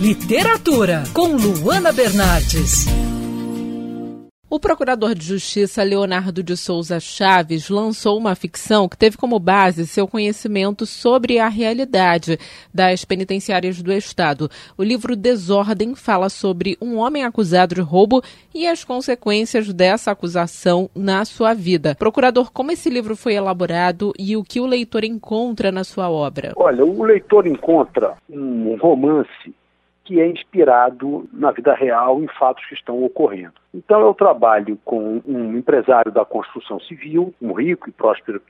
Literatura, com Luana Bernardes. O procurador de justiça Leonardo de Souza Chaves lançou uma ficção que teve como base seu conhecimento sobre a realidade das penitenciárias do Estado. O livro Desordem fala sobre um homem acusado de roubo e as consequências dessa acusação na sua vida. Procurador, como esse livro foi elaborado e o que o leitor encontra na sua obra? Olha, o leitor encontra um romance que é inspirado na vida real em fatos que estão ocorrendo. Então eu trabalho com um empresário da construção civil, um rico e próspero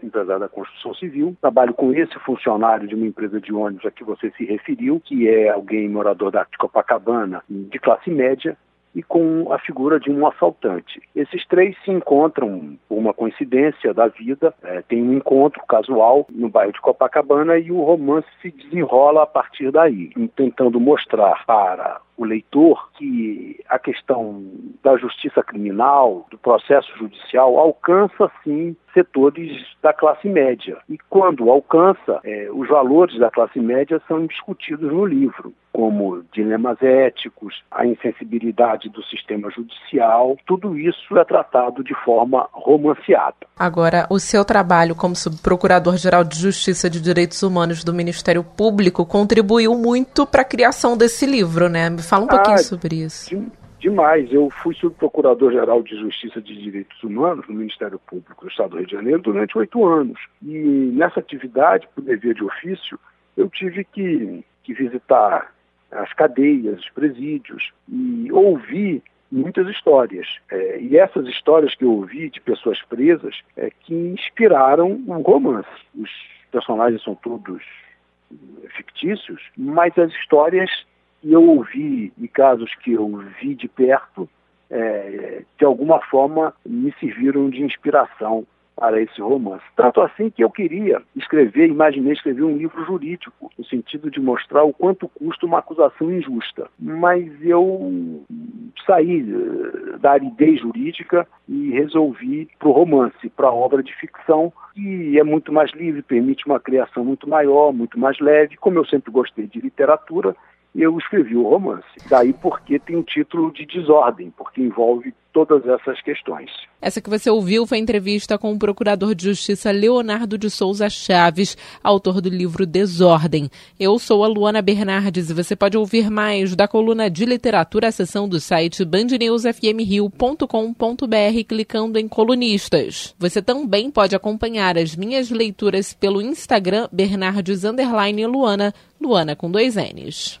empresário da construção civil. Trabalho com esse funcionário de uma empresa de ônibus a que você se referiu, que é alguém morador da Copacabana, de classe média, e com a figura de um assaltante. Esses três se encontram por uma coincidência da vida, é, tem um encontro casual no bairro de Copacabana e o romance se desenrola a partir daí, tentando mostrar para o leitor que a questão da justiça criminal, do processo judicial, alcança sim setores da classe média. E quando alcança, é, os valores da classe média são discutidos no livro, como dilemas éticos, a insensibilidade do sistema judicial, tudo isso é tratado de forma romanceada. Agora, o seu trabalho como subprocurador-geral de Justiça de Direitos Humanos do Ministério Público contribuiu muito para a criação desse livro, né? Me fala um pouquinho ah, sobre isso. De, demais. Eu fui subprocurador-geral de Justiça de Direitos Humanos no Ministério Público do Estado do Rio de Janeiro durante oito anos. E nessa atividade, por dever de ofício, eu tive que, que visitar as cadeias, os presídios e ouvir muitas histórias. É, e essas histórias que eu ouvi de pessoas presas é que inspiraram um romance. Os personagens são todos fictícios, mas as histórias que eu ouvi e casos que eu vi de perto, é, de alguma forma me serviram de inspiração para esse romance. Tanto assim que eu queria escrever, imaginei escrever um livro jurídico, no sentido de mostrar o quanto custa uma acusação injusta. Mas eu saí eh, da aridez jurídica e resolvi para o romance, para a obra de ficção, que é muito mais livre, permite uma criação muito maior, muito mais leve. Como eu sempre gostei de literatura, eu escrevi o romance. Daí porque tem o título de Desordem, porque envolve todas essas questões. Essa que você ouviu foi entrevista com o Procurador de Justiça Leonardo de Souza Chaves, autor do livro Desordem. Eu sou a Luana Bernardes e você pode ouvir mais da coluna de literatura, a seção do site bandnewsfmrio.com.br clicando em colunistas. Você também pode acompanhar as minhas leituras pelo Instagram Bernardes Luana, Luana com dois N's.